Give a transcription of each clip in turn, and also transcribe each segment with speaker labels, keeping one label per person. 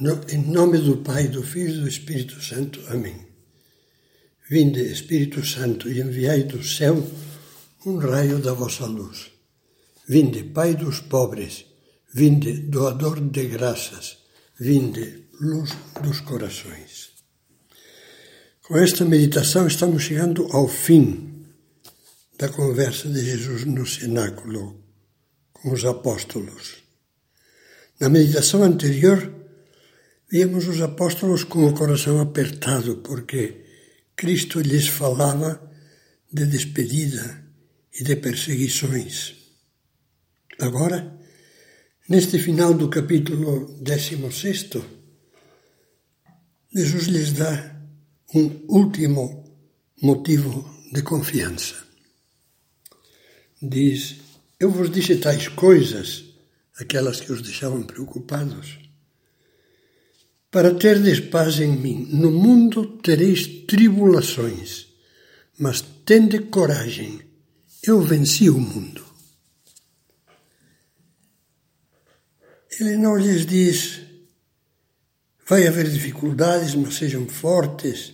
Speaker 1: No, em nome do Pai, do Filho e do Espírito Santo. Amém. Vinde, Espírito Santo, e enviai do céu um raio da vossa luz. Vinde, Pai dos pobres, vinde, doador de graças, vinde, luz dos corações. Com esta meditação estamos chegando ao fim da conversa de Jesus no cenáculo com os apóstolos. Na meditação anterior, Víamos os apóstolos com o coração apertado, porque Cristo lhes falava de despedida e de perseguições. Agora, neste final do capítulo 16, Jesus lhes dá um último motivo de confiança. Diz: Eu vos disse tais coisas, aquelas que os deixavam preocupados para terdes paz em mim. No mundo tereis tribulações, mas tende coragem, eu venci o mundo. Ele não lhes diz, vai haver dificuldades, mas sejam fortes,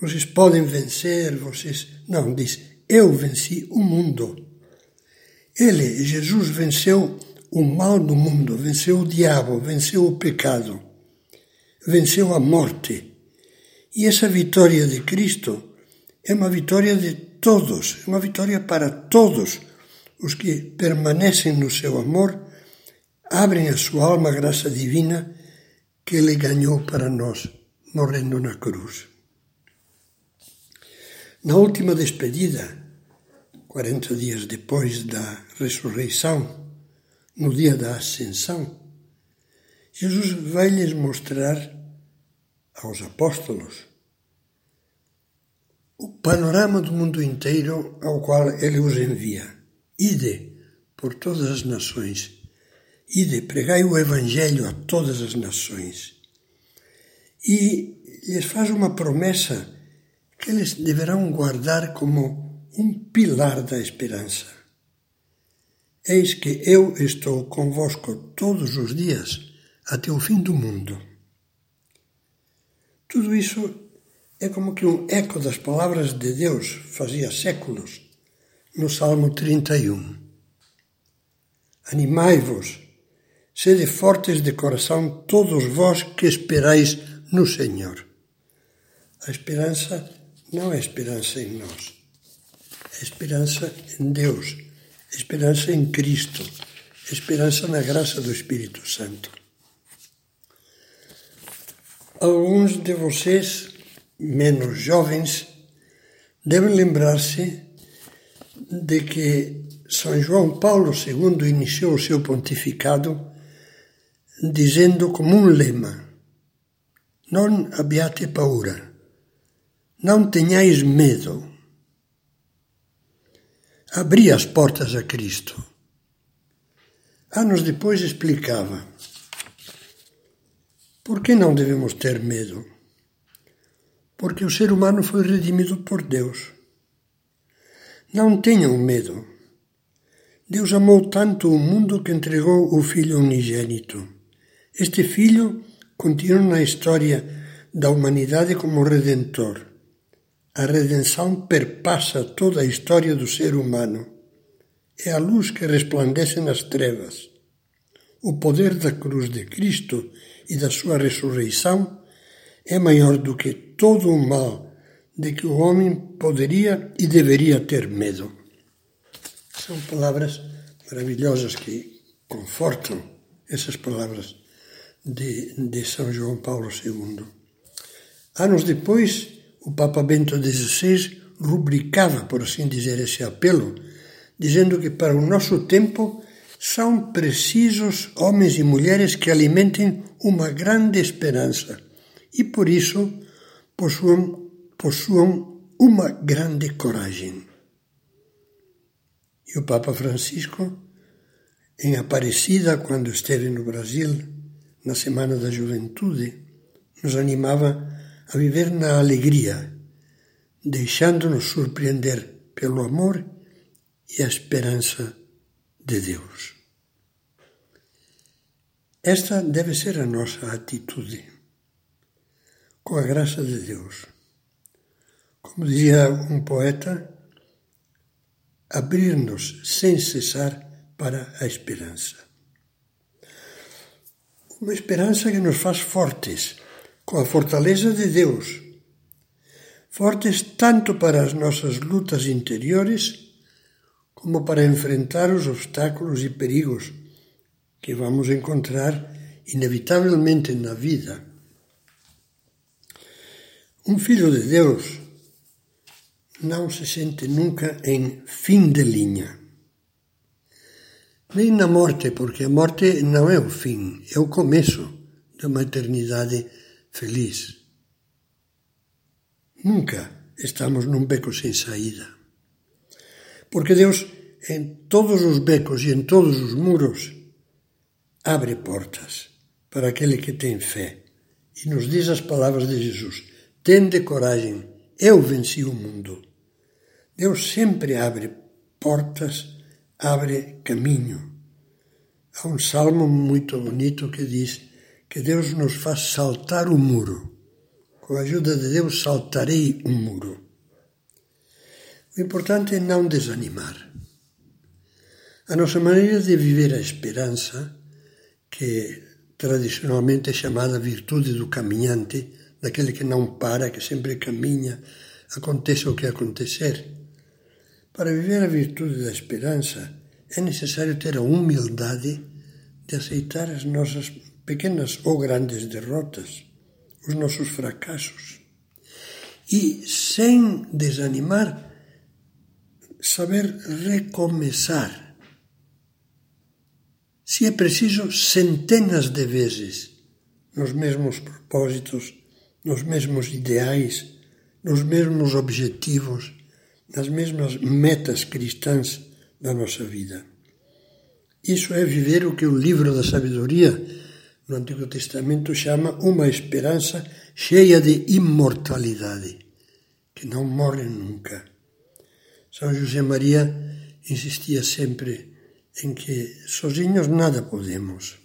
Speaker 1: vocês podem vencer, vocês. Não, diz, eu venci o mundo. Ele, Jesus, venceu o mal do mundo, venceu o diabo, venceu o pecado venceu a morte. E essa vitória de Cristo é uma vitória de todos, é uma vitória para todos os que permanecem no seu amor, abrem a sua alma à graça divina que ele ganhou para nós, morrendo na cruz. Na última despedida, 40 dias depois da ressurreição, no dia da ascensão, Jesus vai lhes mostrar aos apóstolos o panorama do mundo inteiro ao qual ele os envia. Ide por todas as nações, ide, pregai o Evangelho a todas as nações. E lhes faz uma promessa que eles deverão guardar como um pilar da esperança. Eis que eu estou convosco todos os dias até o fim do mundo. Tudo isso é como que um eco das palavras de Deus fazia séculos no Salmo 31. Animai-vos, sede fortes de coração, todos vós que esperais no Senhor. A esperança não é esperança em nós, é esperança em Deus, é esperança em Cristo, é esperança na graça do Espírito Santo. Alguns de vocês, menos jovens, devem lembrar-se de que São João Paulo II iniciou o seu pontificado dizendo como um lema: Non abbiate paura, não tenhais medo. Abri as portas a Cristo. Anos depois explicava por que não devemos ter medo? Porque o ser humano foi redimido por Deus. Não tenham medo. Deus amou tanto o mundo que entregou o Filho unigênito. Este Filho continua na história da humanidade como redentor. A redenção perpassa toda a história do ser humano. É a luz que resplandece nas trevas. O poder da cruz de Cristo e da sua ressurreição é maior do que todo o mal de que o homem poderia e deveria ter medo. São palavras maravilhosas que confortam essas palavras de, de São João Paulo II. Anos depois, o Papa Bento XVI rubricava, por assim dizer, esse apelo, dizendo que para o nosso tempo são precisos homens e mulheres que alimentem uma grande esperança e, por isso, possuam, possuam uma grande coragem. E o Papa Francisco, em Aparecida, quando esteve no Brasil, na Semana da Juventude, nos animava a viver na alegria, deixando-nos surpreender pelo amor e a esperança de Deus. Esta deve ser a nossa atitude. Com a graça de Deus. Como dizia um poeta, abrir-nos sem cessar para a esperança. Uma esperança que nos faz fortes, com a fortaleza de Deus. Fortes tanto para as nossas lutas interiores, como para enfrentar os obstáculos e perigos que vamos encontrar inevitavelmente na vida. Um filho de Deus não se sente nunca em fim de linha. Nem na morte, porque a morte não é o fim, é o começo de uma eternidade feliz. Nunca estamos num beco sem saída. Porque Deus, em todos os becos e em todos os muros, abre portas para aquele que tem fé e nos diz as palavras de Jesus: Tende coragem, eu venci o mundo. Deus sempre abre portas, abre caminho. Há um salmo muito bonito que diz que Deus nos faz saltar o muro. Com a ajuda de Deus, saltarei o muro. O importante é não desanimar. A nossa maneira de viver a esperança, que tradicionalmente é chamada virtude do caminhante, daquele que não para, que sempre caminha, aconteça o que acontecer, para viver a virtude da esperança, é necessário ter a humildade de aceitar as nossas pequenas ou grandes derrotas, os nossos fracassos. E, sem desanimar, saber recomeçar. Se é preciso, centenas de vezes, nos mesmos propósitos, nos mesmos ideais, nos mesmos objetivos nas mesmas metas cristãs da nossa vida. Isso é viver o que o livro da sabedoria no Antigo Testamento chama uma esperança cheia de imortalidade, que não morre nunca. São José Maria insistia sempre em que sozinhos nada podemos,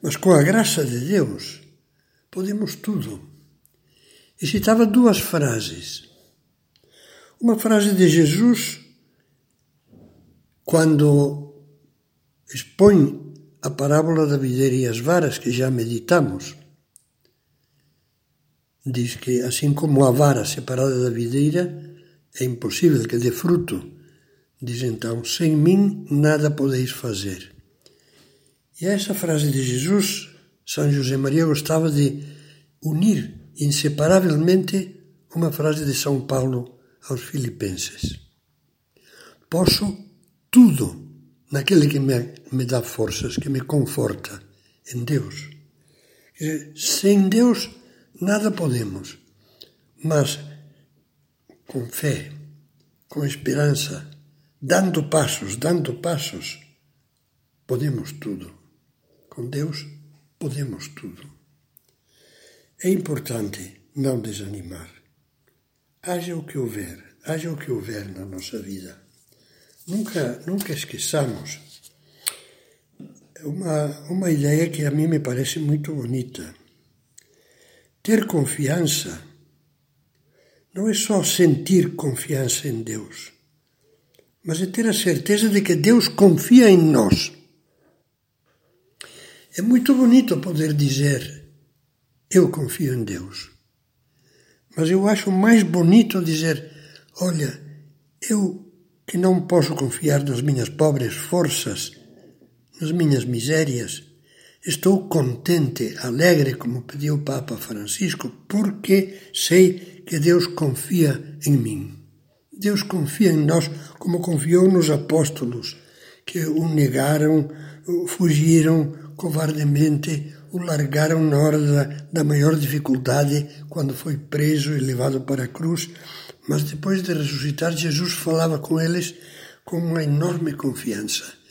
Speaker 1: mas com a graça de Deus podemos tudo. E citava duas frases uma frase de Jesus quando expõe a parábola da videira e as varas que já meditamos. Diz que, assim como a vara separada da videira é impossível que dê fruto, diz então: sem mim nada podeis fazer. E a essa frase de Jesus, São José Maria gostava de unir inseparavelmente uma frase de São Paulo aos Filipenses: Posso tudo naquele que me, me dá forças, que me conforta, em Deus. sem Deus nada podemos, mas com fé, com esperança, dando passos, dando passos, podemos tudo. Com Deus podemos tudo. É importante não desanimar haja o que houver, haja o que houver na nossa vida. Nunca, nunca esqueçamos uma, uma ideia que a mim me parece muito bonita. Ter confiança não é só sentir confiança em Deus, mas é ter a certeza de que Deus confia em nós. É muito bonito poder dizer: Eu confio em Deus. Mas eu acho mais bonito dizer: olha, eu que não posso confiar nas minhas pobres forças, nas minhas misérias, estou contente, alegre, como pediu o Papa Francisco, porque sei que Deus confia em mim. Deus confia em nós como confiou nos apóstolos, que o negaram, fugiram covardemente, o largaram na hora da, da maior dificuldade, quando foi preso e levado para a cruz, mas depois de ressuscitar, Jesus falava com eles com uma enorme confiança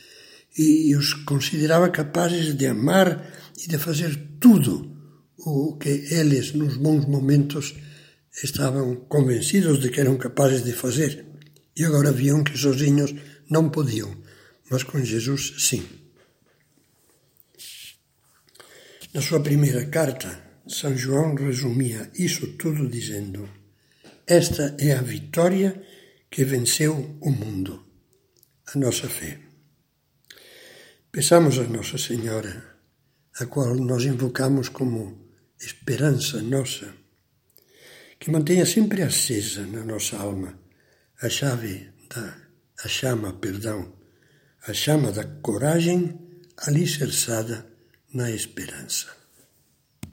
Speaker 1: e, os considerava capazes de amar e de fazer tudo o que eles, nos bons momentos, estavam convencidos de que eram capazes de fazer. E agora viam que sozinhos não podiam, mas com Jesus sim. Na sua primeira carta, São João resumia isso tudo dizendo: Esta é a vitória que venceu o mundo, a nossa fé. Peçamos a Nossa Senhora, a qual nós invocamos como esperança nossa, que mantenha sempre acesa na nossa alma a chave da a chama, perdão, a chama da coragem alicerçada na esperança.